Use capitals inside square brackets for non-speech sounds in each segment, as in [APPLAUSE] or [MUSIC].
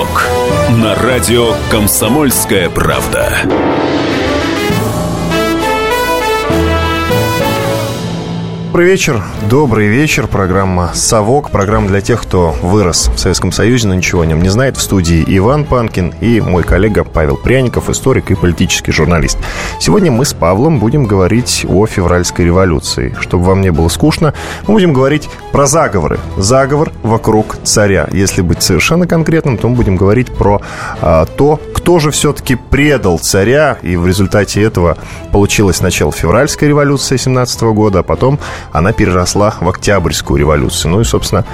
«Совок» на радио «Комсомольская правда». Добрый вечер, добрый вечер. Программа «Совок». Программа для тех, кто вырос в Советском Союзе, но ничего о нем не знает. В студии Иван Панкин и мой коллега Павел Пряников, историк и политический журналист. Сегодня мы с Павлом будем говорить о февральской революции. Чтобы вам не было скучно, мы будем говорить про заговоры. Заговор вокруг царя. Если быть совершенно конкретным, то мы будем говорить про а, то, кто же все-таки предал царя, и в результате этого получилось начало февральской революции 17 года, а потом она переросла в Октябрьскую революцию. Ну и, собственно,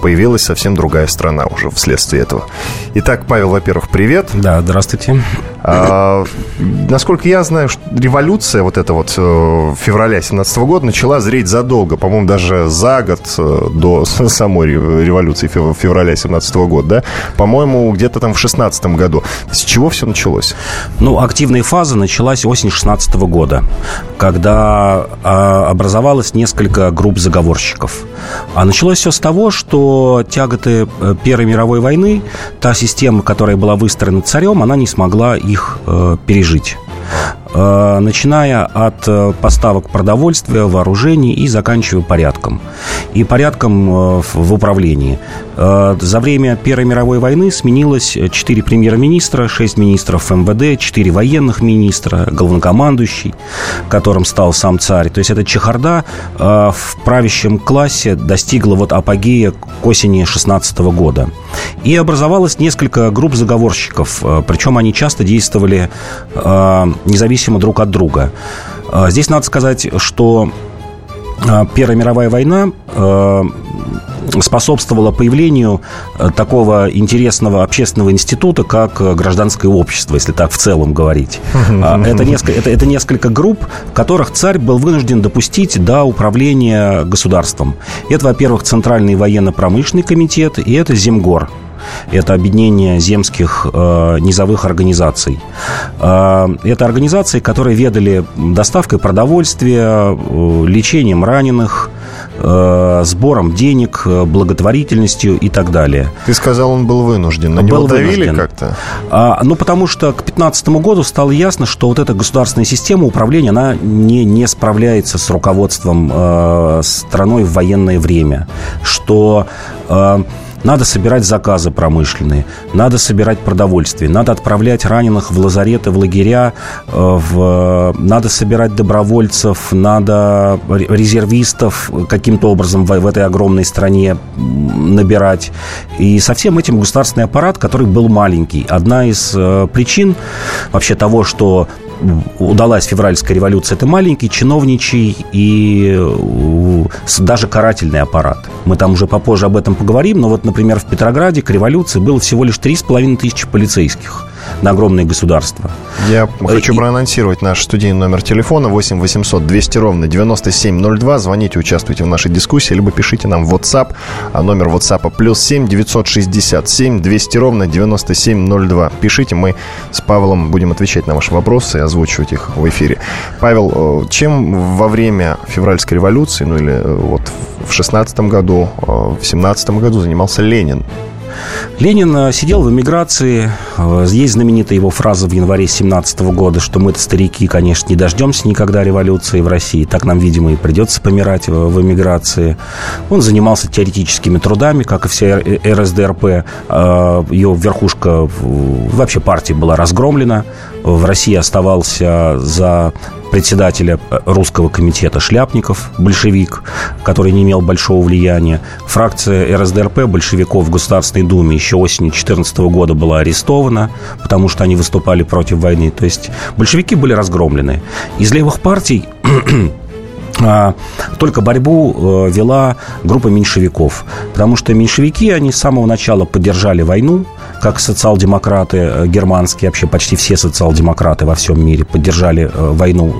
появилась совсем другая страна уже вследствие этого. Итак, Павел, во-первых, привет. Да, здравствуйте. А, насколько я знаю, революция вот эта вот э, февраля 17 года начала зреть задолго, по-моему, даже за год э, до [LAUGHS] самой революции февраля 17 года, да? По-моему, где-то там в 16 году. С чего все началось? Ну, активная фаза началась осень 16 года, когда а, образовалось несколько групп заговорщиков. А началось все с того, что тяготы э, Первой мировой войны, та система, которая была выстроена царем, она не смогла их э, пережить. Э, начиная от э, поставок продовольствия, вооружений и заканчивая порядком. И порядком э, в управлении. За время Первой мировой войны сменилось 4 премьер-министра, 6 министров МВД, 4 военных министра, главнокомандующий, которым стал сам царь. То есть эта чехарда в правящем классе достигла вот апогея к осени 16 года. И образовалось несколько групп заговорщиков, причем они часто действовали независимо зависимы друг от друга. А, здесь надо сказать, что а, Первая мировая война а, способствовала появлению такого интересного общественного института, как гражданское общество, если так в целом говорить. Это несколько, это, это несколько групп, которых царь был вынужден допустить до управления государством. Это, во-первых, Центральный военно-промышленный комитет, и это Земгор, это объединение земских э, низовых организаций. Э, это организации, которые ведали доставкой продовольствия, э, лечением раненых, э, сбором денег, э, благотворительностью и так далее. Ты сказал, он был вынужден. На был него давили как-то? А, ну, потому что к 2015 году стало ясно, что вот эта государственная система управления, она не, не справляется с руководством э, страной в военное время. Что... Э, надо собирать заказы промышленные, надо собирать продовольствие, надо отправлять раненых в лазареты, в лагеря, э, в... надо собирать добровольцев, надо резервистов каким-то образом в, в этой огромной стране набирать. И со всем этим государственный аппарат, который был маленький. Одна из э, причин вообще того, что удалась февральская революция, это маленький чиновничий и э, даже карательный аппарат. Мы там уже попозже об этом поговорим, но вот, например, в Петрограде к революции было всего лишь 3,5 тысячи полицейских на огромное государство. Я хочу и... проанонсировать наш студийный номер телефона 8 800 200 ровно 9702. Звоните, участвуйте в нашей дискуссии, либо пишите нам в WhatsApp. А номер WhatsApp плюс 7 967 200 ровно 9702. Пишите, мы с Павлом будем отвечать на ваши вопросы и озвучивать их в эфире. Павел, э, чем во время февральской революции, ну или э, вот в 16 году, э, в 17 году занимался Ленин? Ленин э, сидел в эмиграции. Э, есть знаменитая его фраза в январе 17 года, что мы-то старики, конечно, не дождемся никогда революции в России. Так нам, видимо, и придется помирать в эмиграции. Он занимался теоретическими трудами, как и вся РСДРП. Э, Ее верхушка вообще партии была разгромлена. В России оставался за председателя русского комитета Шляпников, большевик, который не имел большого влияния. Фракция РСДРП большевиков в Государственной Думе еще осенью 2014 года была арестована, потому что они выступали против войны. То есть большевики были разгромлены. Из левых партий [CLEARS THROAT] а, только борьбу э, вела группа меньшевиков. Потому что меньшевики, они с самого начала поддержали войну, как социал-демократы э, германские, вообще почти все социал-демократы во всем мире поддержали э, войну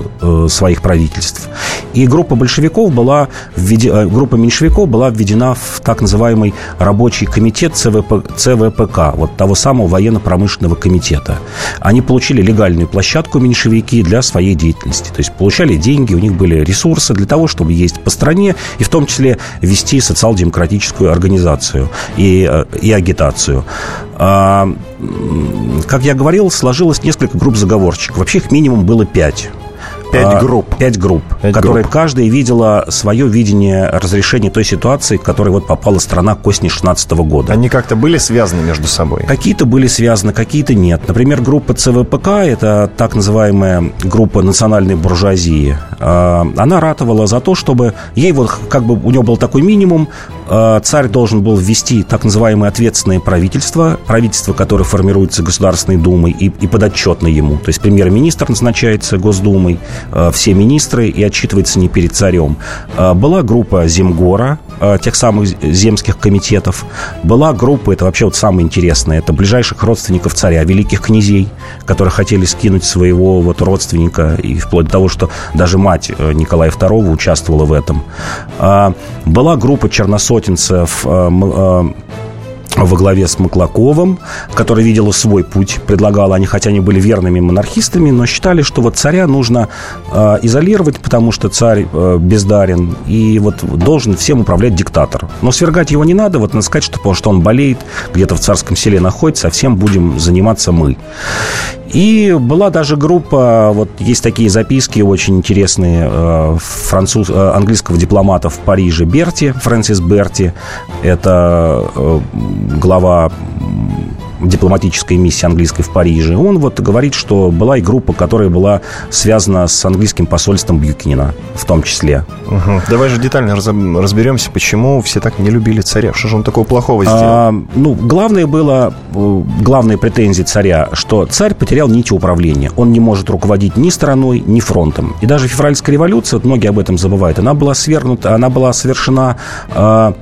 своих правительств. И группа большевиков была, введена, группа меньшевиков была введена в так называемый рабочий комитет ЦВП, ЦВПК, вот того самого военно-промышленного комитета. Они получили легальную площадку меньшевики для своей деятельности. То есть получали деньги, у них были ресурсы, для того, чтобы ездить по стране и в том числе вести социал-демократическую организацию и, э, и агитацию. Как я говорил, сложилось несколько групп заговорщиков. Вообще их минимум было пять. Пять а, групп. Пять групп, Пять которые групп. каждая видела свое видение разрешения той ситуации, в которой вот попала страна к осени 16 года. Они как-то были связаны между собой? Какие-то были связаны, какие-то нет. Например, группа ЦВПК, это так называемая группа национальной буржуазии, а, она ратовала за то, чтобы ей вот как бы у него был такой минимум, а, царь должен был ввести так называемое ответственное правительство, правительство, которое формируется Государственной Думой и, и подотчетно ему. То есть премьер-министр назначается Госдумой, Э, все министры и отчитывается не перед царем. Э, была группа Земгора, э, тех самых земских комитетов. Была группа, это вообще вот самое интересное, это ближайших родственников царя, великих князей, которые хотели скинуть своего вот родственника, и вплоть до того, что даже мать Николая II участвовала в этом. Была группа черносотенцев, во главе с Маклаковым, который видел свой путь, предлагал они, хотя они были верными монархистами, но считали, что вот царя нужно э, изолировать, потому что царь э, бездарен, и вот должен всем управлять диктатор. Но свергать его не надо, вот надо сказать, что, что он болеет, где-то в царском селе находится, а всем будем заниматься мы. И была даже группа, вот есть такие записки очень интересные э, француз, э, английского дипломата в Париже Берти, Фрэнсис Берти. Это э, глава дипломатической миссии английской в Париже. Он вот говорит, что была и группа, которая была связана с английским посольством Бьюкинина в том числе. Угу. Давай же детально разберемся, почему все так не любили царя. Что же он такого плохого сделал? А, ну, главное было, э, главные претензии царя, что царь потерял нити управления. Он не может руководить ни страной, ни фронтом. И даже февральская революция, вот многие об этом забывают, она была свергнута, она была совершена а,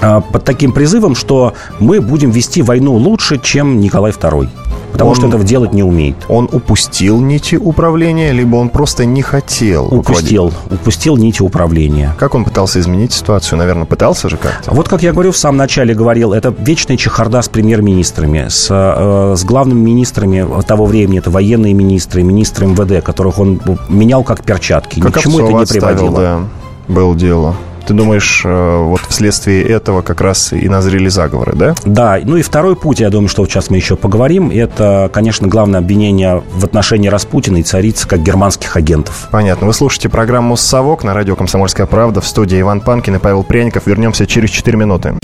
под таким призывом, что мы будем вести войну лучше, чем Николай II. Потому он, что этого делать не умеет. Он упустил нити управления, либо он просто не хотел Упустил. Руководить? Упустил нити управления. Как он пытался изменить ситуацию? Наверное, пытался же как-то? Вот как я говорю, в самом начале говорил, это вечная чехарда с премьер-министрами, с, э, с главными министрами того времени. Это военные министры, министры МВД, которых он менял как перчатки. Как Ничему это не приводило. Да, было дело. Ты думаешь, э, вот вследствие этого как раз и назрели заговоры, да? Да. Ну и второй путь, я думаю, что вот сейчас мы еще поговорим, это, конечно, главное обвинение в отношении Распутина и царицы как германских агентов. Понятно. Вы слушаете программу «Совок» на радио «Комсомольская правда» в студии Иван Панкин и Павел Пряников. Вернемся через 4 минуты.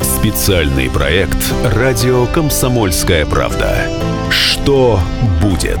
Специальный проект «Радио Комсомольская правда». Что будет?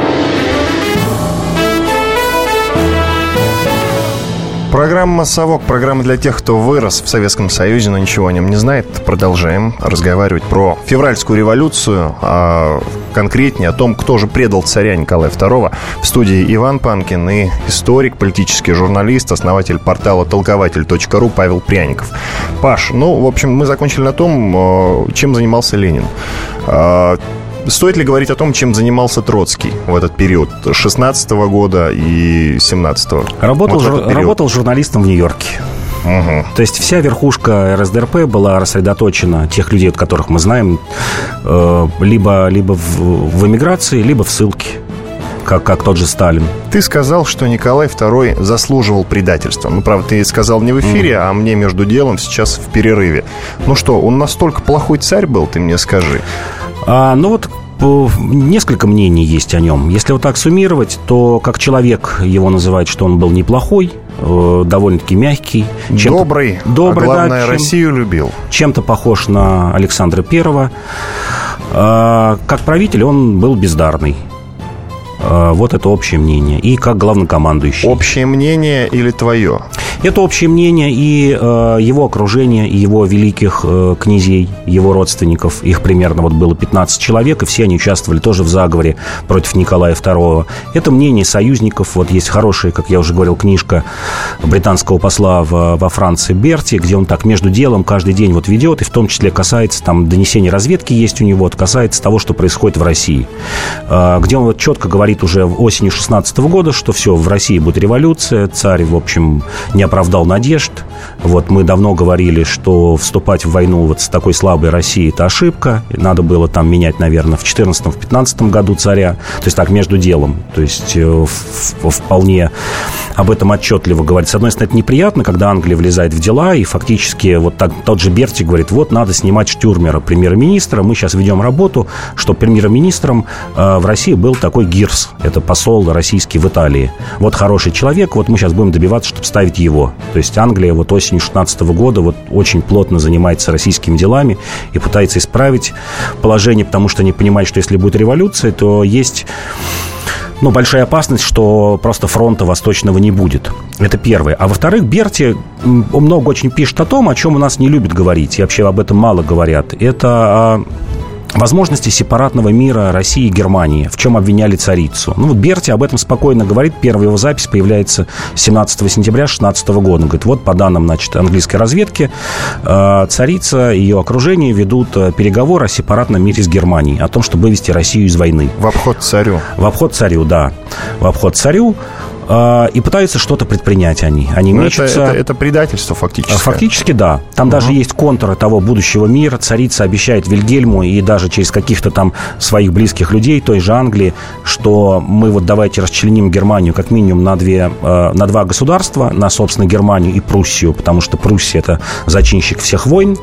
Программа «Совок», программа для тех, кто вырос в Советском Союзе, но ничего о нем не знает. Продолжаем разговаривать про февральскую революцию, а конкретнее о том, кто же предал царя Николая II. В студии Иван Панкин и историк, политический журналист, основатель портала толкователь.ру Павел Пряников. Паш, ну, в общем, мы закончили на том, э, чем занимался Ленин. Стоит ли говорить о том, чем занимался Троцкий в этот период 16 -го года и 17 -го? Работал, вот жур, работал журналистом в Нью-Йорке. Угу. То есть вся верхушка РСДРП была рассредоточена, тех людей, от которых мы знаем, э, либо, либо в, в эмиграции, либо в ссылке как, как тот же Сталин. Ты сказал, что Николай II заслуживал предательства. Ну, правда, ты сказал не в эфире, mm. а мне между делом сейчас в перерыве. Ну что, он настолько плохой царь был, ты мне скажи. А, ну вот несколько мнений есть о нем. Если вот так суммировать, то как человек его называют, что он был неплохой, э, довольно-таки мягкий. Добрый, добрый, а главное, да, чем, Россию любил. Чем-то похож на Александра Первого. А, как правитель он был бездарный. А, вот это общее мнение. И как главнокомандующий. Общее мнение или твое? Это общее мнение и э, его окружения, и его великих э, князей, его родственников. Их примерно вот было 15 человек, и все они участвовали тоже в заговоре против Николая II. Это мнение союзников. Вот есть хорошая, как я уже говорил, книжка британского посла в, во Франции Берти, где он так между делом каждый день вот ведет, и в том числе касается там донесения разведки есть у него, вот касается того, что происходит в России. Э, где он вот четко говорит уже осенью 16 года, что все, в России будет революция, царь, в общем, не оправдал надежд. Вот мы давно говорили, что вступать в войну вот с такой слабой Россией – это ошибка. Надо было там менять, наверное, в 14-15 году царя. То есть так, между делом. То есть э, вполне об этом отчетливо говорит. С одной стороны, это неприятно, когда Англия влезает в дела, и фактически вот так, тот же Берти говорит, вот надо снимать Штюрмера, премьер-министра, мы сейчас ведем работу, что премьер-министром э, в России был такой Гирс, это посол российский в Италии. Вот хороший человек, вот мы сейчас будем добиваться, чтобы ставить его. То есть Англия вот осенью 16 года вот очень плотно занимается российскими делами и пытается исправить положение, потому что они понимают, что если будет революция, то есть ну, большая опасность, что просто фронта восточного не будет. Это первое. А во-вторых, Берти много очень пишет о том, о чем у нас не любят говорить, и вообще об этом мало говорят. Это возможности сепаратного мира России и Германии, в чем обвиняли царицу. Ну, вот Берти об этом спокойно говорит. Первая его запись появляется 17 сентября 16 года. Он говорит, вот по данным, значит, английской разведки, э, царица и ее окружение ведут э, переговоры о сепаратном мире с Германией, о том, чтобы вывести Россию из войны. В обход царю. В обход царю, да. В обход царю. А, и пытаются что-то предпринять они. Они Но мечутся... Это, это, это предательство фактически. Фактически, да. Там угу. даже есть контуры того будущего мира. Царица обещает Вильгельму и даже через каких-то там своих близких людей, той же Англии, что мы вот давайте расчленим Германию как минимум на, две, э, на два государства, на, собственно, Германию и Пруссию, потому что Пруссия – это зачинщик всех войн,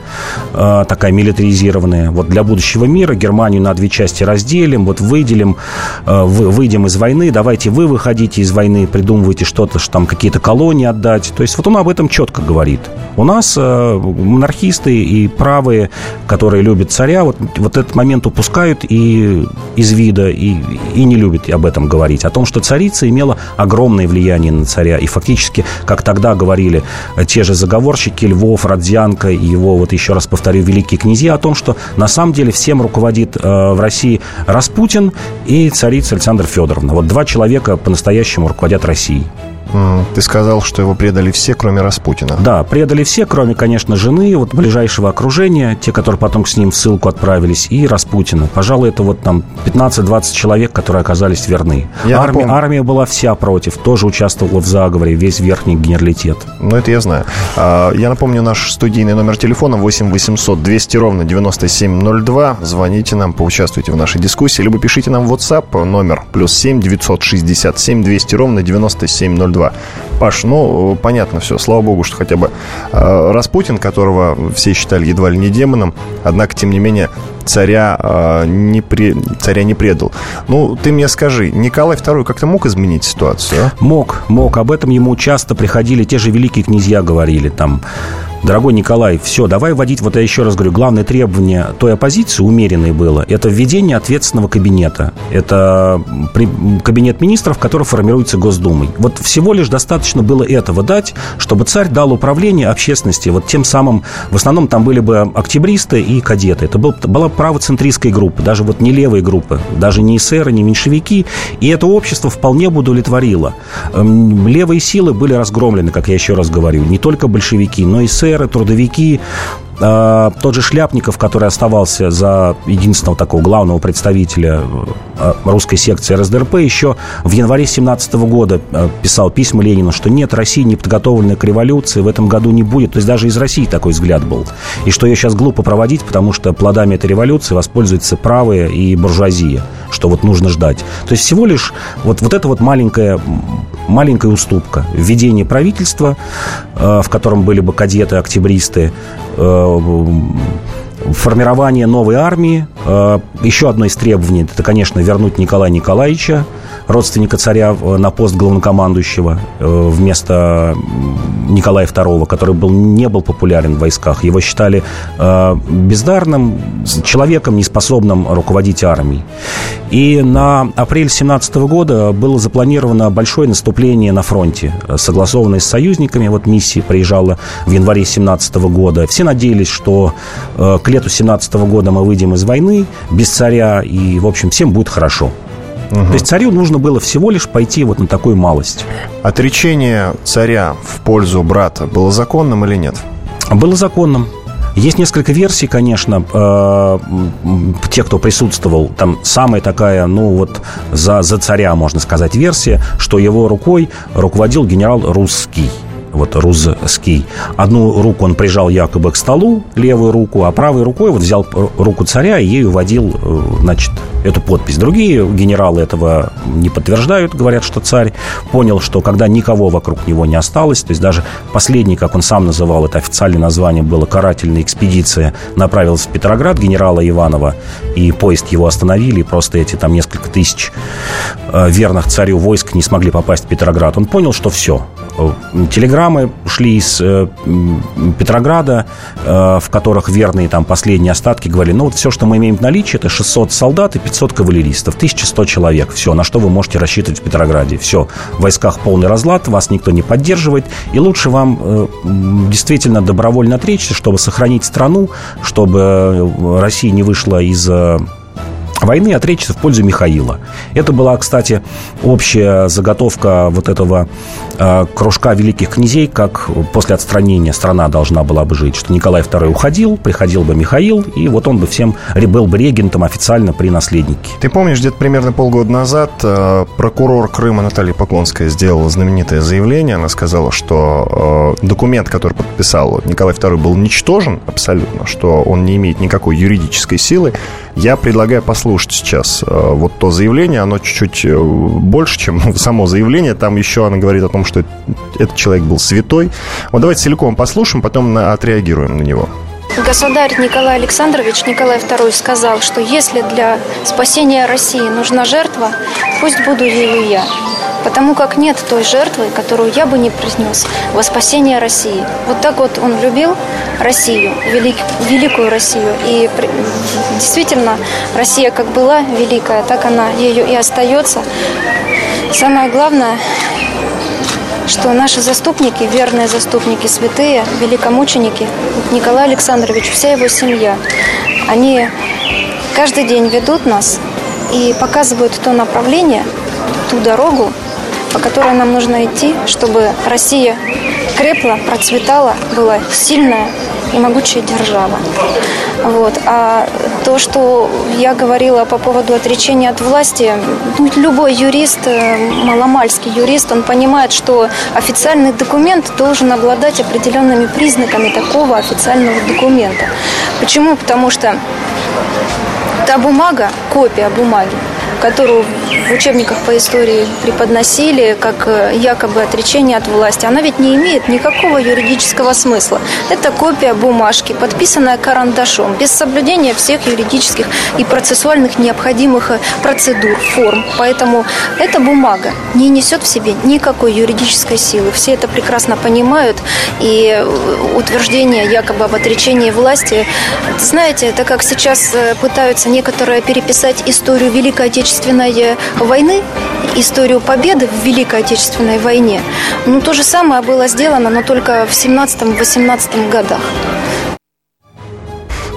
э, такая милитаризированная. Вот для будущего мира Германию на две части разделим, вот выделим, э, выйдем из войны, давайте вы выходите из войны, придумываете что-то, что там какие-то колонии отдать. То есть вот он об этом четко говорит. У нас э, монархисты и правые, которые любят царя, вот, вот этот момент упускают и из вида, и, и не любят об этом говорить. О том, что царица имела огромное влияние на царя. И фактически, как тогда говорили те же заговорщики, Львов, Родзянко и его, вот еще раз повторю, великие князья, о том, что на самом деле всем руководит э, в России Распутин и царица Александра Федоровна. Вот два человека по-настоящему руководят России. Ты сказал, что его предали все, кроме Распутина. Да, предали все, кроме, конечно, жены, вот ближайшего окружения, те, которые потом с ним в ссылку отправились, и Распутина. Пожалуй, это вот там 15-20 человек, которые оказались верны. Я армия, армия была вся против, тоже участвовала в заговоре, весь верхний генералитет. Ну, это я знаю. А, я напомню, наш студийный номер телефона 8 800 200 ровно 9702. Звоните нам, поучаствуйте в нашей дискуссии, либо пишите нам в WhatsApp номер плюс 7 967 200 ровно 9702. 2. Паш, ну, понятно все, слава богу, что хотя бы э, Распутин, которого все считали едва ли не демоном, однако, тем не менее, царя, э, не, при, царя не предал. Ну, ты мне скажи, Николай II как-то мог изменить ситуацию? А? Мог, мог. Об этом ему часто приходили, те же великие князья говорили там Дорогой Николай, все, давай вводить, вот я еще раз говорю, главное требование той оппозиции умеренной было, это введение ответственного кабинета. Это кабинет министров, который формируется Госдумой. Вот всего лишь достаточно было этого дать, чтобы царь дал управление общественности. Вот тем самым, в основном там были бы октябристы и кадеты. Это был, была правоцентристская группа, даже вот не левые группы, даже не эсеры, не меньшевики. И это общество вполне бы удовлетворило. Эм, левые силы были разгромлены, как я еще раз говорю. Не только большевики, но и эсеры офицеры, трудовики, а, тот же Шляпников, который оставался за единственного такого главного представителя э, русской секции РСДРП, еще в январе 17 года э, писал письма Ленину, что нет, России не подготовленная к революции в этом году не будет. То есть даже из России такой взгляд был. И что ее сейчас глупо проводить, потому что плодами этой революции воспользуются правые и буржуазия, что вот нужно ждать. То есть всего лишь вот, вот это вот маленькая, маленькая уступка. Введение правительства, э, в котором были бы кадеты, октябристы, формирование новой армии. Э, еще одно из требований – это, конечно, вернуть Николая Николаевича, родственника царя, на пост главнокомандующего э, вместо Николая II, который был, не был популярен в войсках. Его считали э, бездарным человеком, неспособным руководить армией. И на апрель 17 года было запланировано большое наступление на фронте, согласованное с союзниками. Вот миссия приезжала в январе 17 года. Все надеялись, что э, к лету 17 года мы выйдем из войны без царя, и, в общем, всем будет хорошо. Угу. То есть царю нужно было всего лишь пойти вот на такую малость. Отречение царя в пользу брата было законным или нет? Было законным. Есть несколько версий, конечно, э, те, кто присутствовал. Там самая такая, ну вот, за, за царя, можно сказать, версия, что его рукой руководил генерал Русский вот русский. Одну руку он прижал якобы к столу, левую руку, а правой рукой вот взял руку царя и ею водил, э, значит, эту подпись. Другие генералы этого не подтверждают, говорят, что царь понял, что когда никого вокруг него не осталось, то есть даже последний, как он сам называл, это официальное название было «Карательная экспедиция», направился в Петроград генерала Иванова, и поезд его остановили, и просто эти там несколько тысяч э, верных царю войск не смогли попасть в Петроград. Он понял, что все, телеграммы шли из э, Петрограда, э, в которых верные там последние остатки говорили, ну вот все, что мы имеем в наличии, это 600 солдат и 500 кавалеристов, 1100 человек. Все, на что вы можете рассчитывать в Петрограде. Все, в войсках полный разлад, вас никто не поддерживает, и лучше вам э, действительно добровольно отречься, чтобы сохранить страну, чтобы Россия не вышла из войны отречься в пользу Михаила. Это была, кстати, общая заготовка вот этого э, кружка великих князей, как после отстранения страна должна была бы жить. Что Николай II уходил, приходил бы Михаил, и вот он бы всем был бы регентом официально при наследнике. Ты помнишь, где-то примерно полгода назад э, прокурор Крыма Наталья Поклонская сделала знаменитое заявление. Она сказала, что э, документ, который подписал Николай II, был ничтожен абсолютно, что он не имеет никакой юридической силы. Я предлагаю послушать сейчас э, вот то заявление. Оно чуть-чуть э, больше, чем [LAUGHS] само заявление. Там еще она говорит о том, что этот человек был святой. Вот давайте целиком послушаем, потом отреагируем на него. Государь Николай Александрович Николай II сказал, что если для спасения России нужна жертва, пусть буду ею я потому как нет той жертвы, которую я бы не принес во спасение России. Вот так вот он любил Россию, велик, великую Россию. И действительно, Россия как была великая, так она ее и остается. Самое главное, что наши заступники, верные заступники, святые, великомученики, Николай Александрович, вся его семья, они каждый день ведут нас и показывают то направление, ту дорогу, по которой нам нужно идти, чтобы Россия крепла, процветала, была сильная и могучая держава. Вот. А то, что я говорила по поводу отречения от власти, ну, любой юрист, э, маломальский юрист, он понимает, что официальный документ должен обладать определенными признаками такого официального документа. Почему? Потому что та бумага, копия бумаги, которую в учебниках по истории преподносили как э, якобы отречение от власти, она ведь не имеет никакого юридического смысла. Это копия бумажки, подписанная карандашом, без соблюдения всех юридических и процессуальных необходимых э, процедур, форм. Поэтому эта бумага не несет в себе никакой юридической силы. Все это прекрасно понимают. И э, утверждение якобы об отречении власти, знаете, это как сейчас пытаются некоторые переписать историю Великой Отечественной войны, историю победы в Великой Отечественной войне, ну, то же самое было сделано, но только в 17-18 годах.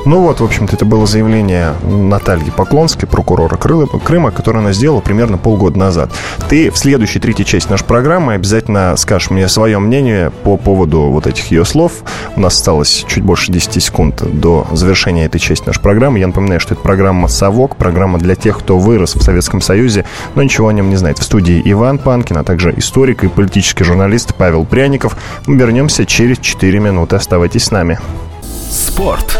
Ну вот, в общем-то, это было заявление Натальи Поклонской, прокурора Крыма, которое она сделала примерно полгода назад. Ты в следующей третьей части нашей программы обязательно скажешь мне свое мнение по поводу вот этих ее слов. У нас осталось чуть больше 10 секунд до завершения этой части нашей программы. Я напоминаю, что это программа «Совок», программа для тех, кто вырос в Советском Союзе, но ничего о нем не знает. В студии Иван Панкин, а также историк и политический журналист Павел Пряников. Мы вернемся через 4 минуты. Оставайтесь с нами. Спорт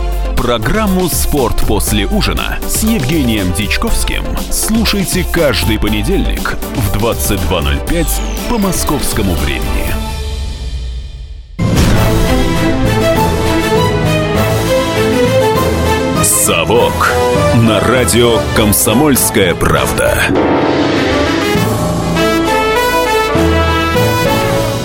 Программу «Спорт после ужина» с Евгением Дичковским слушайте каждый понедельник в 22.05 по московскому времени. «Совок» на радио «Комсомольская правда».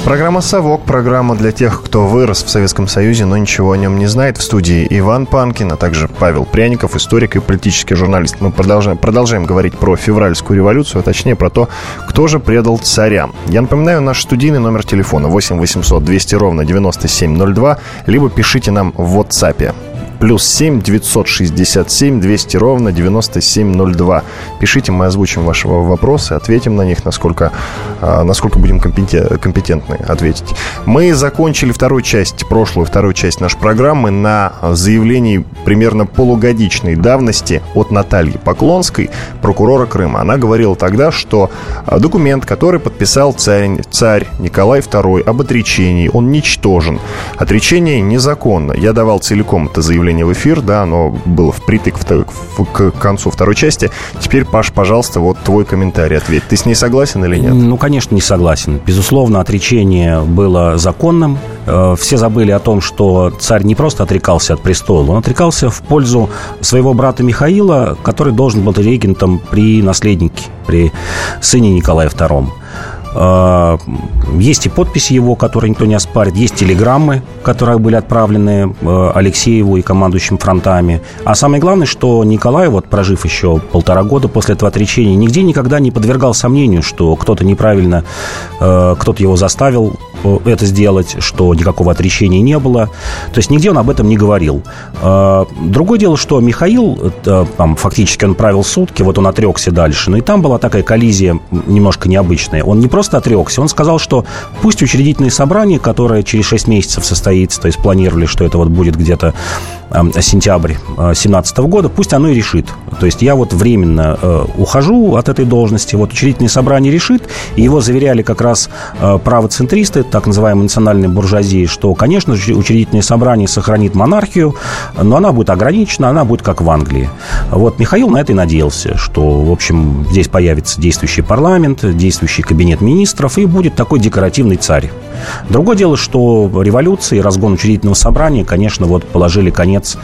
Программа «Совок», программа для тех, кто вырос в Советском Союзе, но ничего о нем не знает. В студии Иван Панкин, а также Павел Пряников, историк и политический журналист. Мы продолжаем, продолжаем говорить про февральскую революцию, а точнее про то, кто же предал царя. Я напоминаю, наш студийный номер телефона 8 800 200 ровно 9702, либо пишите нам в WhatsApp плюс 7 967 200 ровно 9702. Пишите, мы озвучим ваши вопросы, ответим на них, насколько, а, насколько будем компетентны ответить. Мы закончили вторую часть, прошлую вторую часть нашей программы на заявлении примерно полугодичной давности от Натальи Поклонской, прокурора Крыма. Она говорила тогда, что а, документ, который подписал царь, царь Николай II об отречении, он ничтожен. Отречение незаконно. Я давал целиком это заявление заявление в эфир, да, оно было впритык в, к концу второй части. Теперь, Паш, пожалуйста, вот твой комментарий, ответь. Ты с ней согласен или нет? Ну, конечно, не согласен. Безусловно, отречение было законным. Э, все забыли о том, что царь не просто отрекался от престола, он отрекался в пользу своего брата Михаила, который должен был регентом при наследнике, при сыне Николая II. А, есть и подписи его, которые никто не оспарит. Есть телеграммы, которые были отправлены э, Алексееву и командующим фронтами. А самое главное, что Николай, вот прожив еще полтора года после этого отречения, нигде никогда не подвергал сомнению, что кто-то неправильно, э, кто-то его заставил э, это сделать, что никакого отречения не было. То есть нигде он об этом не говорил. А, другое дело, что Михаил, там, фактически он правил сутки, вот он отрекся дальше, но и там была такая коллизия немножко необычная. Он не просто отрекся. Он сказал, что пусть учредительное собрание, которое через 6 месяцев состоится, то есть планировали, что это вот будет где-то сентябрь 2017 года, пусть оно и решит. То есть я вот временно э, ухожу от этой должности, вот учредительное собрание решит, и его заверяли как раз э, правоцентристы, так называемые национальные буржуазии, что, конечно учредительное собрание сохранит монархию, но она будет ограничена, она будет как в Англии. Вот Михаил на это и надеялся, что, в общем, здесь появится действующий парламент, действующий кабинет министров, и будет такой декоративный царь. Другое дело, что революция и разгон учредительного собрания, конечно, вот положили конец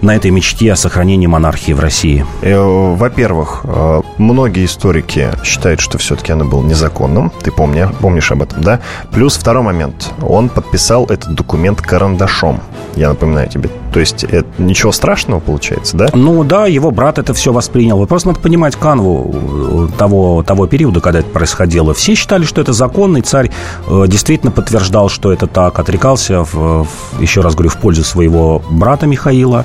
на этой мечте о сохранении монархии в России? Э, во-первых, э, многие историки считают, что все-таки оно было незаконным. Ты помни, помнишь об этом, да? Плюс второй момент. Он подписал этот документ карандашом. Я напоминаю тебе. То есть это ничего страшного получается, да? Ну да, его брат это все воспринял. Вы просто надо понимать канву э, того, того периода, когда это происходило. Все считали, что это законный. Царь действительно подтверждал, что это так. Отрекался, в, в, еще раз говорю, в пользу своего брата Михаила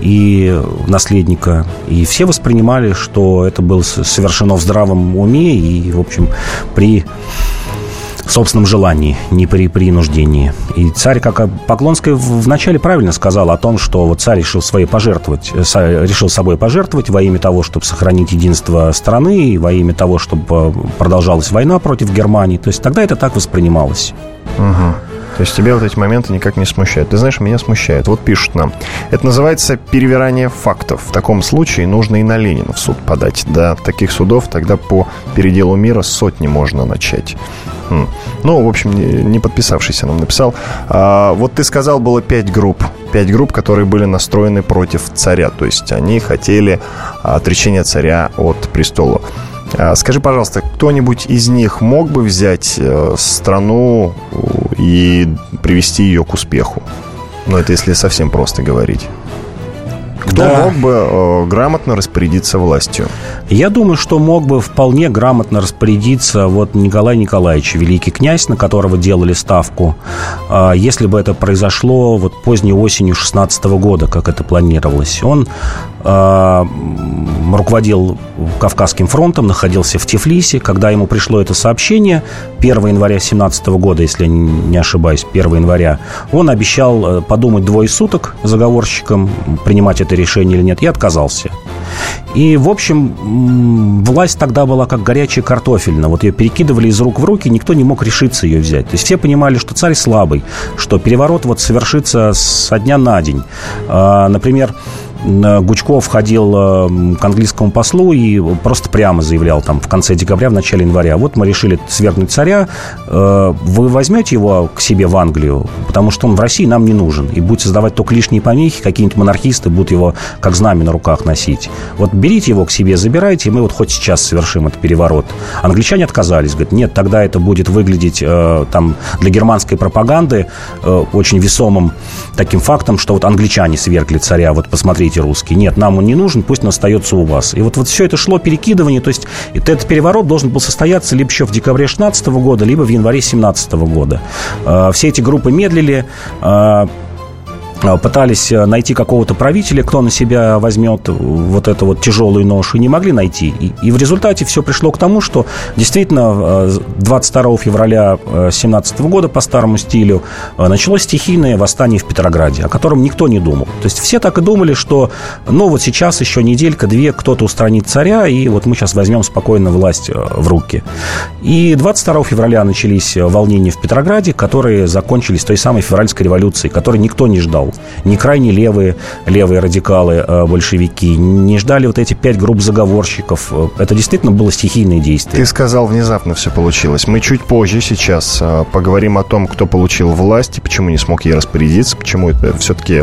и наследника. И все воспринимали, что это было совершено в здравом уме и, в общем, при собственном желании, не при принуждении. И царь, как Поклонская вначале правильно сказал о том, что вот царь решил, своей пожертвовать, э, решил собой пожертвовать во имя того, чтобы сохранить единство страны, и во имя того, чтобы э, продолжалась война против Германии. То есть тогда это так воспринималось. Угу. То есть тебя вот эти моменты никак не смущают. Ты знаешь, меня смущает. Вот пишут нам. Это называется перевирание фактов. В таком случае нужно и на Ленина в суд подать. Да, таких судов тогда по переделу мира сотни можно начать. Ну, в общем, не подписавшийся нам написал. А, вот ты сказал, было пять групп. Пять групп, которые были настроены против царя. То есть они хотели отречения царя от престола. А, скажи, пожалуйста, кто-нибудь из них мог бы взять э, страну и привести ее к успеху? Ну, это если совсем просто говорить. Кто да. мог бы э, грамотно распорядиться властью? Я думаю, что мог бы вполне грамотно распорядиться вот Николай Николаевич, великий князь, на которого делали ставку, э, если бы это произошло вот поздней осенью 16 года, как это планировалось. Он руководил Кавказским фронтом, находился в Тифлисе. Когда ему пришло это сообщение 1 января 17 года, если не ошибаюсь, 1 января, он обещал э, подумать двое суток заговорщикам, принимать это решение или нет, и отказался. И, в общем, власть тогда была как горячая картофельна. Вот ее перекидывали из рук в руки, никто не мог решиться ее взять. То есть все понимали, что царь слабый, что переворот вот совершится со дня на день. А, например, Э, Гучков ходил э, к английскому послу и просто прямо заявлял там в конце декабря, в начале января, вот мы решили свергнуть царя, э, вы возьмете его к себе в Англию, потому что он в России нам не нужен, и будет создавать только лишние помехи, какие-нибудь монархисты будут его как знамя на руках носить. Вот берите его к себе, забирайте, и мы вот хоть сейчас совершим этот переворот. Англичане отказались, говорят, нет, тогда это будет выглядеть там для германской пропаганды очень весомым таким фактом, что вот англичане свергли царя, вот посмотрите, говорите русский. Нет, нам он не нужен, пусть он остается у вас. И вот, вот все это шло перекидывание, то есть этот переворот должен был состояться либо еще в декабре 16 года, либо в январе 17 года. А, все эти группы медлили, а, пытались э, найти какого-то правителя, кто на себя возьмет вот эту вот тяжелую ношу, и не могли найти. И, и в результате все пришло к тому, что действительно 22 э, февраля 17 года по старому стилю э, началось стихийное восстание в Петрограде, о котором никто не думал. То есть все так и думали, что ну вот сейчас еще неделька-две кто-то устранит царя, и вот мы сейчас возьмем спокойно власть в руки. И 22 февраля начались волнения в Петрограде, которые закончились той самой февральской революцией, которой никто не ждал ждал. Не крайне левые, левые радикалы, э, большевики, не ждали вот эти пять групп заговорщиков. Э, это действительно было стихийное действие. Ты сказал, внезапно все получилось. Мы чуть позже сейчас э, поговорим о том, кто получил власть и почему не смог ей распорядиться, почему это все-таки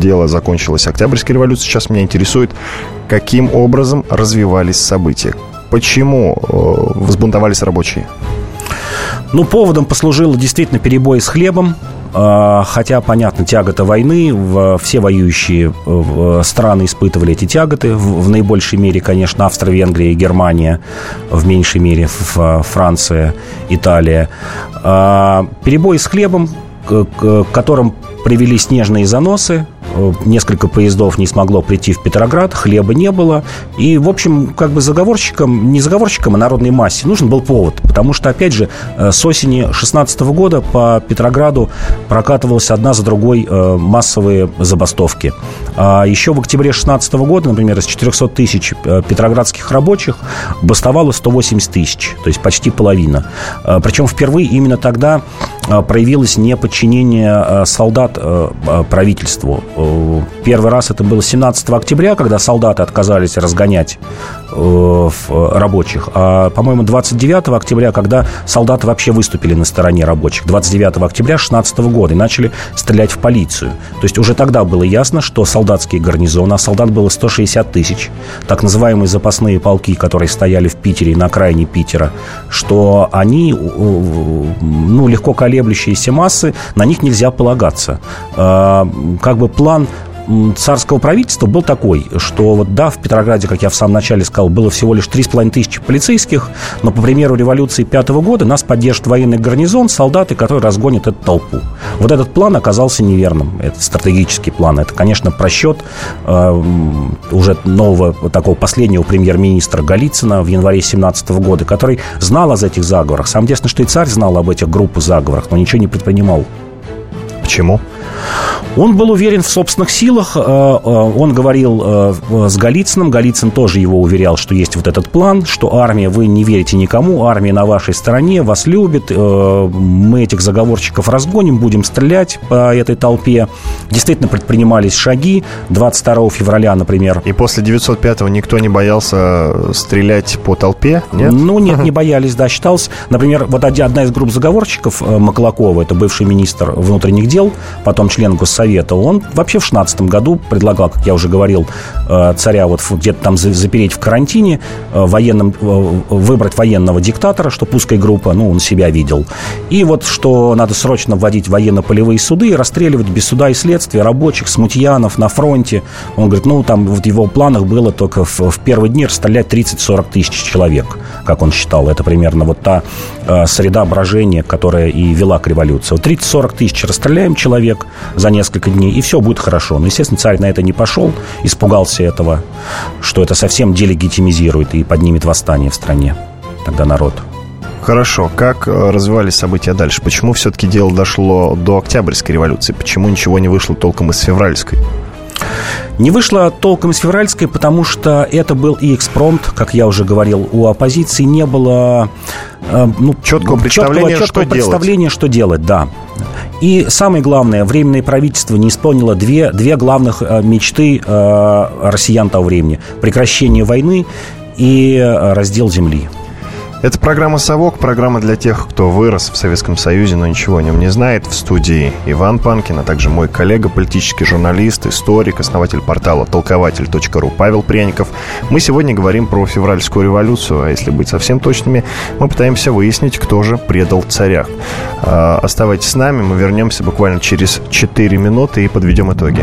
дело закончилось Октябрьской революцией. Сейчас меня интересует, каким образом развивались события. Почему взбунтовались рабочие? Ну, поводом послужило действительно перебой с хлебом. А, хотя, понятно, тягота войны, все воюющие э, страны испытывали эти тяготы. В наибольшей мере, конечно, Австро-Венгрия и Германия, в меньшей мере Франция, Италия. А, перебой с хлебом, к которым привели снежные заносы, несколько поездов не смогло прийти в Петроград, хлеба не было. И, в общем, как бы заговорщикам, не заговорщикам, а народной массе нужен был повод. Потому что, опять же, э, с осени 16 года по Петрограду прокатывалась одна за другой э, массовые забастовки. А еще в октябре 16 года, например, из 400 тысяч петроградских рабочих бастовало 180 тысяч, то есть почти половина. Причем впервые именно тогда проявилось неподчинение солдат правительству. Первый раз это было 17 октября, когда солдаты отказались разгонять э, рабочих. А, по-моему, 29 октября, когда солдаты вообще выступили на стороне рабочих. 29 октября 16 года и начали стрелять в полицию. То есть уже тогда было ясно, что солдатские гарнизоны, а солдат было 160 тысяч, так называемые запасные полки, которые стояли в Питере и на окраине Питера, что они, ну, легко колеблющиеся массы, на них нельзя полагаться. А, как бы план царского правительства был такой, что вот да, в Петрограде, как я в самом начале сказал, было всего лишь 3,5 тысячи полицейских, но по примеру революции пятого года нас поддержит военный гарнизон, солдаты, которые разгонят эту толпу. Вот этот план оказался неверным. Это стратегический план. Это, конечно, просчет э, уже нового, такого последнего премьер-министра Голицына в январе 17 года, который знал о этих заговорах. Сам интересно, что и царь знал об этих группах заговорах, но ничего не предпринимал. Почему? Он был уверен в собственных силах. Э, э, он говорил э, с Голицыным. Голицын тоже его уверял, что есть вот этот план, что армия, вы не верите никому, армия на вашей стороне, вас любит, мы этих заговорщиков разгоним, будем стрелять по этой толпе. Действительно предпринимались шаги. 22 февраля, например. И после 905-го никто не боялся стрелять по толпе, нет? Ну, нет, [LAUGHS] не боялись, да. Считалось, например, вот одна из групп заговорщиков, Маклакова, это бывший министр внутренних дел, потом член Госсовета, он вообще в 16 году предлагал, как я уже говорил, э, царя вот где-то там запереть в карантине, э, военным, э, выбрать военного диктатора, что узкая группа, ну, он себя видел. И вот что надо срочно вводить военно-полевые суды и расстреливать без суда и следствия рабочих, смутьянов на фронте. Он говорит, ну, там в его планах было только в, в первые дни расстрелять 30-40 тысяч человек, как он считал. Это примерно вот та э, среда брожения, которая и вела к революции. Вот 30-40 тысяч расстреляем человек за несколько дней, и все будет хорошо. Но, естественно, царь на это не пошел, испугался этого, что это совсем делегитимизирует и поднимет восстание в стране. Тогда народ. Хорошо. Как э, развивались события дальше? Почему все-таки дело дошло до Октябрьской революции? Почему ничего не вышло толком из февральской? Не вышло толком из февральской, потому что это был и экспромт, как я уже говорил, у оппозиции не было э, ну, четкого представления, четкого, четкого что представления, делать. что делать, да. И самое главное, Временное правительство не исполнило две, две главных э, мечты э, россиян того времени. Прекращение войны и э, раздел земли. Это программа «Совок», программа для тех, кто вырос в Советском Союзе, но ничего о нем не знает. В студии Иван Панкин, а также мой коллега, политический журналист, историк, основатель портала толкователь.ру Павел Пряников. Мы сегодня говорим про февральскую революцию, а если быть совсем точными, мы пытаемся выяснить, кто же предал царя. А, оставайтесь с нами, мы вернемся буквально через 4 минуты и подведем итоги.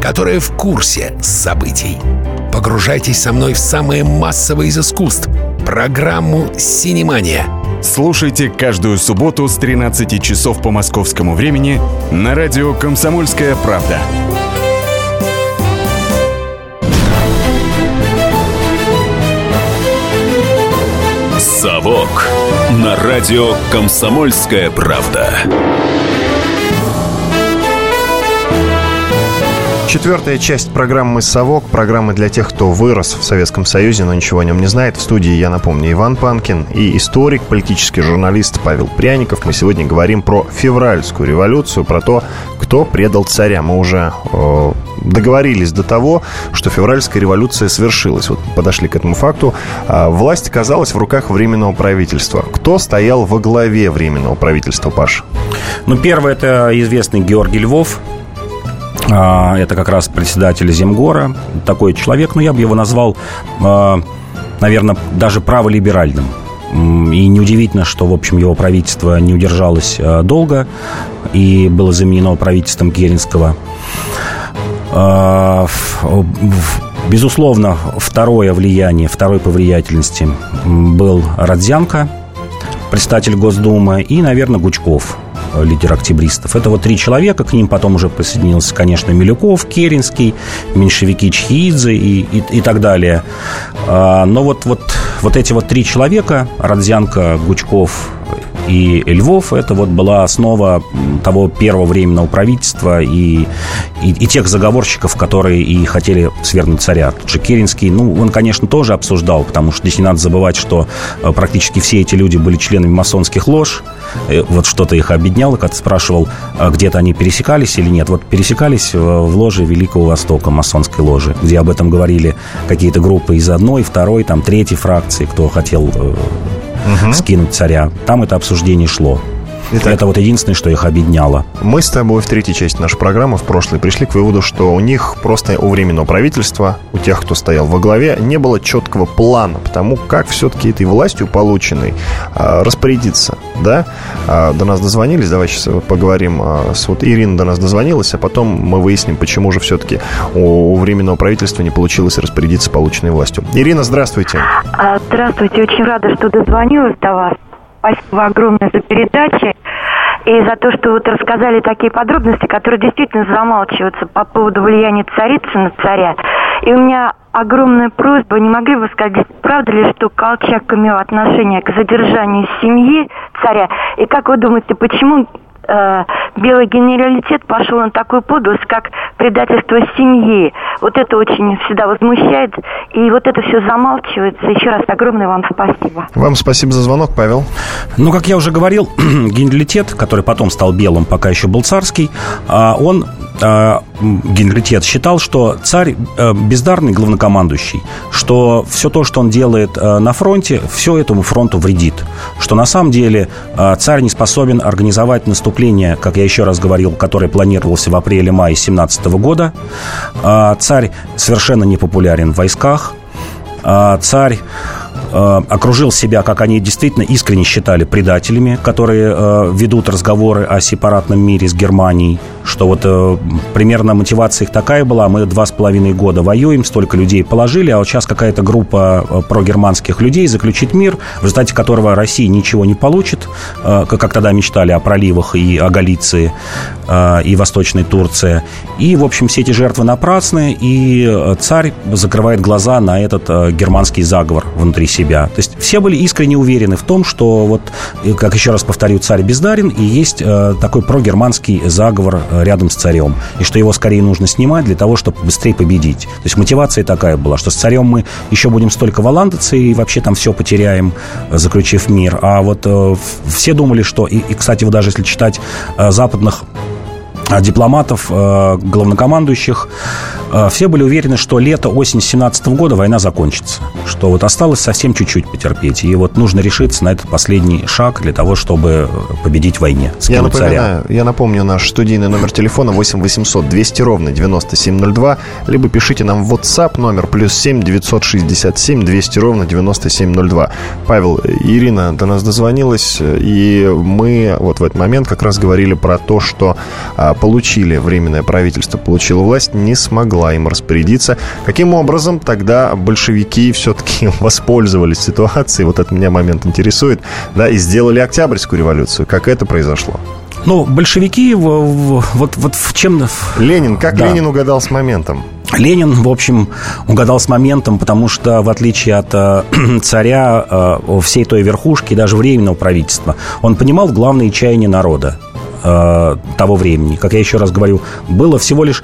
которые в курсе событий. Погружайтесь со мной в самое массовое из искусств — программу «Синемания». Слушайте каждую субботу с 13 часов по московскому времени на радио «Комсомольская правда». «Совок» на радио «Комсомольская правда». Четвертая часть программы «Совок», программы для тех, кто вырос в Советском Союзе, но ничего о нем не знает. В студии, я напомню, Иван Панкин и историк, политический журналист Павел Пряников. Мы сегодня говорим про февральскую революцию, про то, кто предал царя. Мы уже э, договорились до того, что февральская революция свершилась. Вот подошли к этому факту. Э, власть оказалась в руках Временного правительства. Кто стоял во главе Временного правительства, Паш? Ну, первый – это известный Георгий Львов, а, это как раз председатель Земгора. Такой человек, ну, я бы его назвал, а, наверное, даже праволиберальным. И неудивительно, что, в общем, его правительство не удержалось а, долго и было заменено правительством Керенского. Безусловно, второе влияние, второй по влиятельности был Родзянко, председатель Госдумы, и, наверное, Гучков – лидер октябристов. Это вот три человека, к ним потом уже присоединился, конечно, Милюков, Керенский, меньшевики Чхиидзе и, и, и так далее. А, но вот, вот, вот эти вот три человека, Родзянко, Гучков и Львов, это вот была основа того первого временного правительства и, и, и тех заговорщиков, которые и хотели свергнуть царя. Тут же Керенский, ну, он, конечно, тоже обсуждал, потому что здесь не надо забывать, что э, практически все эти люди были членами масонских лож, э, вот что-то их объединяло, когда спрашивал, а где-то они пересекались или нет. Вот пересекались в ложе Великого Востока, масонской ложи, где об этом говорили какие-то группы из одной, второй, там, третьей фракции, кто хотел э, угу. скинуть царя. Там это обсуждение шло. Итак, это вот единственное, что их объединяло. Мы с тобой в третьей части нашей программы, в прошлой, пришли к выводу, что у них просто у временного правительства, у тех, кто стоял во главе, не было четкого плана, потому как все-таки этой властью полученной а, распорядиться. Да? А, до нас дозвонились, давай сейчас поговорим. А, с, вот Ирина до нас дозвонилась, а потом мы выясним, почему же все-таки у, у временного правительства не получилось распорядиться полученной властью. Ирина, здравствуйте. Здравствуйте, очень рада, что дозвонилась до вас. Спасибо огромное за передачи и за то, что вот рассказали такие подробности, которые действительно замалчиваются по поводу влияния царицы на царя. И у меня огромная просьба, не могли бы сказать, правда ли, что Колчак имел отношение к задержанию семьи царя? И как вы думаете, почему э, белый генералитет пошел на такую подлость, как предательство семьи. Вот это очень всегда возмущает, и вот это все замалчивается. Еще раз огромное вам спасибо. Вам спасибо за звонок, Павел. Ну, как я уже говорил, [CLEARS THROAT] генералитет, который потом стал белым, пока еще был царский, а, он а, генералитет считал, что царь э, бездарный главнокомандующий, что все то, что он делает э, на фронте, все этому фронту вредит, что на самом деле э, царь не способен организовать наступление, как я еще раз говорил, которое планировалось в апреле-мае 17 года. Царь совершенно не популярен в войсках. Царь окружил себя, как они действительно искренне считали, предателями, которые ведут разговоры о сепаратном мире с Германией, что вот примерно мотивация их такая была, мы два с половиной года воюем, столько людей положили, а вот сейчас какая-то группа прогерманских людей заключит мир, в результате которого Россия ничего не получит, как тогда мечтали о проливах и о Галиции, и Восточной Турции. И, в общем, все эти жертвы напрасны, и э, царь закрывает глаза на этот э, германский заговор внутри себя. То есть все были искренне уверены в том, что вот, как еще раз повторю, царь бездарен, и есть э, такой прогерманский заговор рядом с царем, и что его скорее нужно снимать для того, чтобы быстрее победить. То есть мотивация такая была, что с царем мы еще будем столько валандаться и вообще там все потеряем, заключив мир. А вот все думали, что, и, и кстати, вот даже если читать западных дипломатов, э, главнокомандующих, э, все были уверены, что лето, осень 17 года война закончится. Что вот осталось совсем чуть-чуть потерпеть. И вот нужно решиться на этот последний шаг для того, чтобы победить в войне. Я напоминаю, я напомню наш студийный номер телефона 8 800 200 ровно 9702. Либо пишите нам в WhatsApp номер плюс 7 967 200 ровно 9702. Павел, Ирина до нас дозвонилась, и мы вот в этот момент как раз говорили про то, что а, получили, временное правительство получило власть, не смогла им распорядиться. Каким образом тогда большевики все-таки [LAUGHS] воспользовались ситуацией, вот этот меня момент интересует, да, и сделали Октябрьскую революцию? Как это произошло? Ну, большевики, вот, вот в чем... Ленин, как да. Ленин угадал с моментом? Ленин, в общем, угадал с моментом, потому что, в отличие от э, [CLEARS THROAT] царя, э, всей той верхушки, даже временного правительства, он понимал главные чаяния народа э, того времени. Как я еще раз говорю, было всего лишь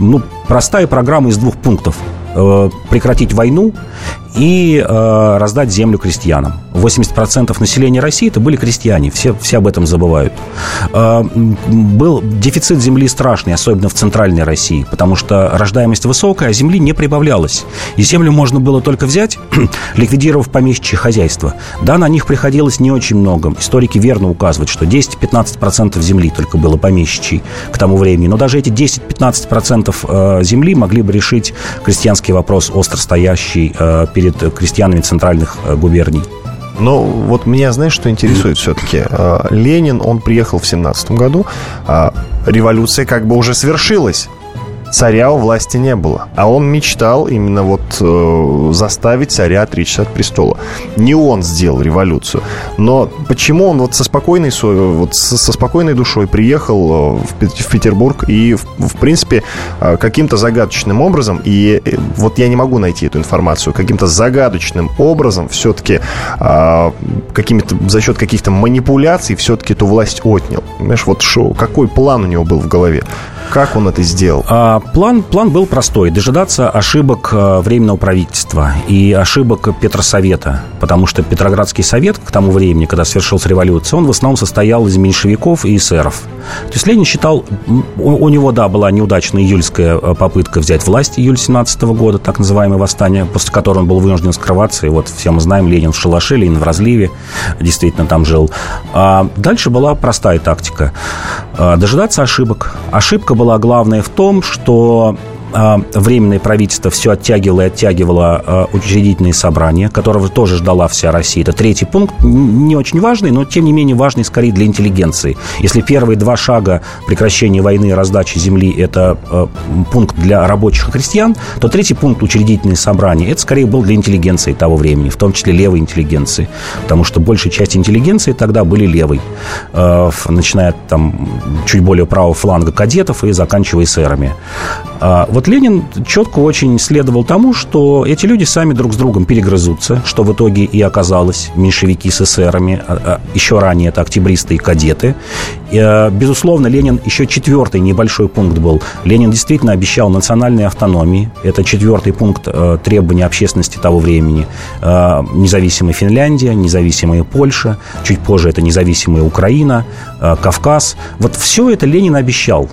ну, простая программа из двух пунктов. Э, прекратить войну и э, раздать землю крестьянам. 80% населения России это были крестьяне, все, все об этом забывают. Э, был дефицит земли страшный, особенно в центральной России, потому что рождаемость высокая, а земли не прибавлялось. И землю можно было только взять, [CLEARS THROAT] ликвидировав помещичье хозяйство. Да, на них приходилось не очень много. Историки верно указывают, что 10-15% земли только было помещичьей к тому времени. Но даже эти 10-15% э, земли могли бы решить крестьянский вопрос, остро стоящий э, перед крестьянами центральных э, губерний. Но вот меня, знаешь, что интересует все-таки? Э, Ленин, он приехал в 17 году, а революция как бы уже свершилась царя у власти не было. А он мечтал именно вот э, заставить царя отречься от престола. Не он сделал революцию. Но почему он вот со спокойной, вот со, спокойной душой приехал э, в, Петербург и, в, в принципе, э, каким-то загадочным образом, и э, вот я не могу найти эту информацию, каким-то загадочным образом все-таки э, какими-то, за счет каких-то манипуляций все-таки эту власть отнял. Понимаешь, вот шо, какой план у него был в голове? Как он это сделал? А, план, план был простой. Дожидаться ошибок а, Временного правительства и ошибок Петросовета. Потому что Петроградский совет к тому времени, когда свершилась революция, он в основном состоял из меньшевиков и эсеров. То есть Ленин считал... У, у него, да, была неудачная июльская а, попытка взять власть июль 17 года, так называемое восстание, после которого он был вынужден скрываться. И вот все мы знаем, Ленин в шалаше, Ленин в разливе. Действительно там жил. А дальше была простая тактика. Дожидаться ошибок. Ошибка была главная в том, что а, временное правительство все оттягивало и оттягивало а, учредительные собрания, которого тоже ждала вся Россия. Это третий пункт, не очень важный, но тем не менее важный скорее для интеллигенции. Если первые два шага прекращения войны и раздачи земли – это а, пункт для рабочих и крестьян, то третий пункт учредительные собрания – это скорее был для интеллигенции того времени, в том числе левой интеллигенции, потому что большая часть интеллигенции тогда были левой, начиная там чуть более правого фланга кадетов и заканчивая эсерами. Вот вот Ленин четко очень следовал тому, что эти люди сами друг с другом перегрызутся, что в итоге и оказалось меньшевики с эсерами, а, а, еще ранее это октябристы и кадеты. Э, безусловно, Ленин еще четвертый небольшой пункт был. Ленин действительно обещал национальной автономии. Это четвертый пункт э, требования общественности того времени. Э, независимая Финляндия, независимая Польша, чуть позже это независимая Украина, Кавказ. Вот все это Ленин обещал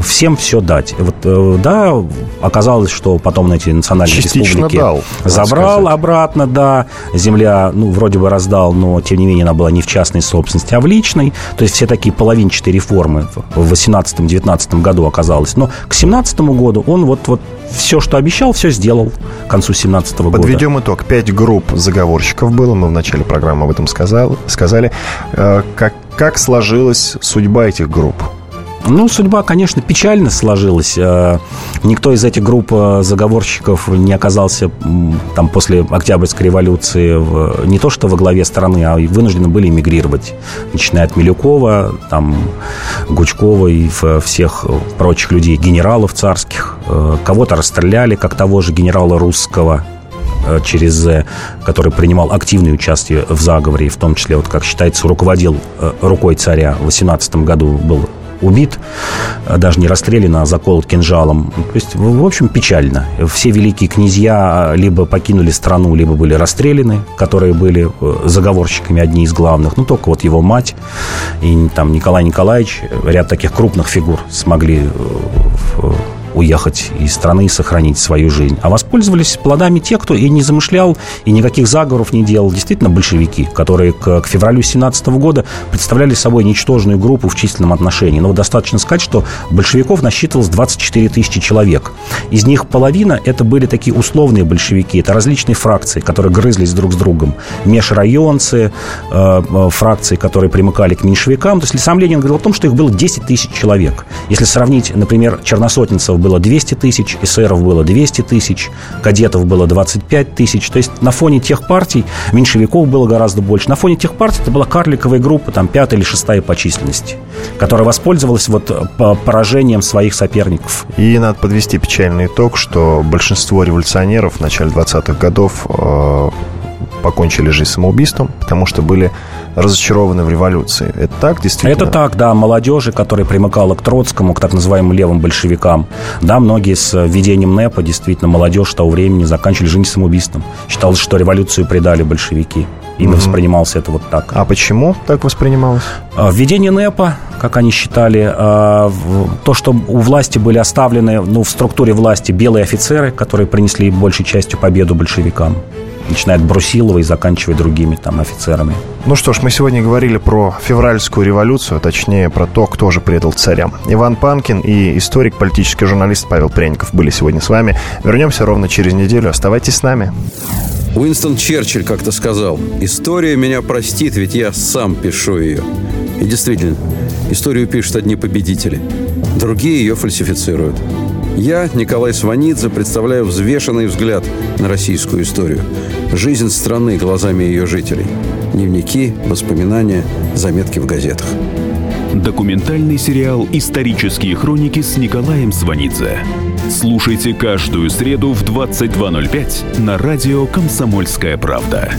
всем все дать. Вот да, оказалось, что потом на эти национальные Частично республики дал, забрал сказать. обратно, да. Земля, ну, вроде бы раздал, но, тем не менее, она была не в частной собственности, а в личной. То есть все такие половинчатые реформы в 18-19 году оказалось. Но к 17 году он вот, вот все, что обещал, все сделал к концу 17 года. Подведем итог. Пять групп заговорщиков было. Мы в начале программы об этом сказал, сказали. Э, как, как сложилась судьба этих групп? Ну, судьба, конечно, печально сложилась. Э, никто из этих групп э, заговорщиков не оказался там после Октябрьской революции в, не то что во главе страны, а вынуждены были эмигрировать. Начиная от Милюкова, там, Гучкова и всех прочих людей, генералов царских. Э, кого-то расстреляли, как того же генерала русского, через который принимал активное участие в заговоре, в том числе, вот, как считается, руководил рукой царя в 18 году был убит, э, даже не расстрелян, а заколот кинжалом. То есть, в общем, печально. Все великие князья либо покинули страну, либо были расстреляны, которые были э, заговорщиками одни из главных. Ну, только вот его мать и там Николай Николаевич, ряд таких крупных фигур смогли э, уехать из страны и сохранить свою жизнь. А воспользовались плодами те, кто и не замышлял, и никаких заговоров не делал. Действительно, большевики, которые к, к февралю 17 года представляли собой ничтожную группу в численном отношении. Но достаточно сказать, что большевиков насчитывалось 24 тысячи человек. Из них половина это были такие условные большевики. Это различные фракции, которые грызлись друг с другом. Межрайонцы, э, э, фракции, которые примыкали к меньшевикам. То есть сам Ленин говорил о том, что их было 10 тысяч человек. Если сравнить, например, черносотенцев было 200 тысяч, эсеров было 200 тысяч, кадетов было 25 тысяч. То есть на фоне тех партий меньшевиков было гораздо больше. На фоне тех партий это была карликовая группа, там пятая или шестая по численности, которая воспользовалась вот э, поражением своих соперников. И надо подвести печальный итог, что большинство революционеров в начале 20-х годов э, покончили жизнь самоубийством, потому что были разочарованы в революции. Это так, действительно? Это так, да. Молодежи, которая примыкала к Троцкому, к так называемым левым большевикам. Да, многие с введением НЭПа, действительно, молодежь того времени заканчивали жизнь самоубийством. Считалось, что революцию предали большевики. Именно угу. воспринимался это вот так. А почему так воспринималось? А, введение НЭПа, как они считали, а, то, что у власти были оставлены, ну, в структуре власти белые офицеры, которые принесли большей частью победу большевикам начиная от Брусилова и заканчивая другими там офицерами. Ну что ж, мы сегодня говорили про февральскую революцию, а точнее про то, кто же предал царя. Иван Панкин и историк, политический журналист Павел Пряников были сегодня с вами. Вернемся ровно через неделю. Оставайтесь с нами. Уинстон Черчилль как-то сказал, «История меня простит, ведь я сам пишу ее». И действительно, историю пишут одни победители, другие ее фальсифицируют. Я, Николай Сванидзе, представляю взвешенный взгляд на российскую историю. Жизнь страны глазами ее жителей. Дневники, воспоминания, заметки в газетах. Документальный сериал «Исторические хроники» с Николаем Сванидзе. Слушайте каждую среду в 22.05 на радио «Комсомольская правда».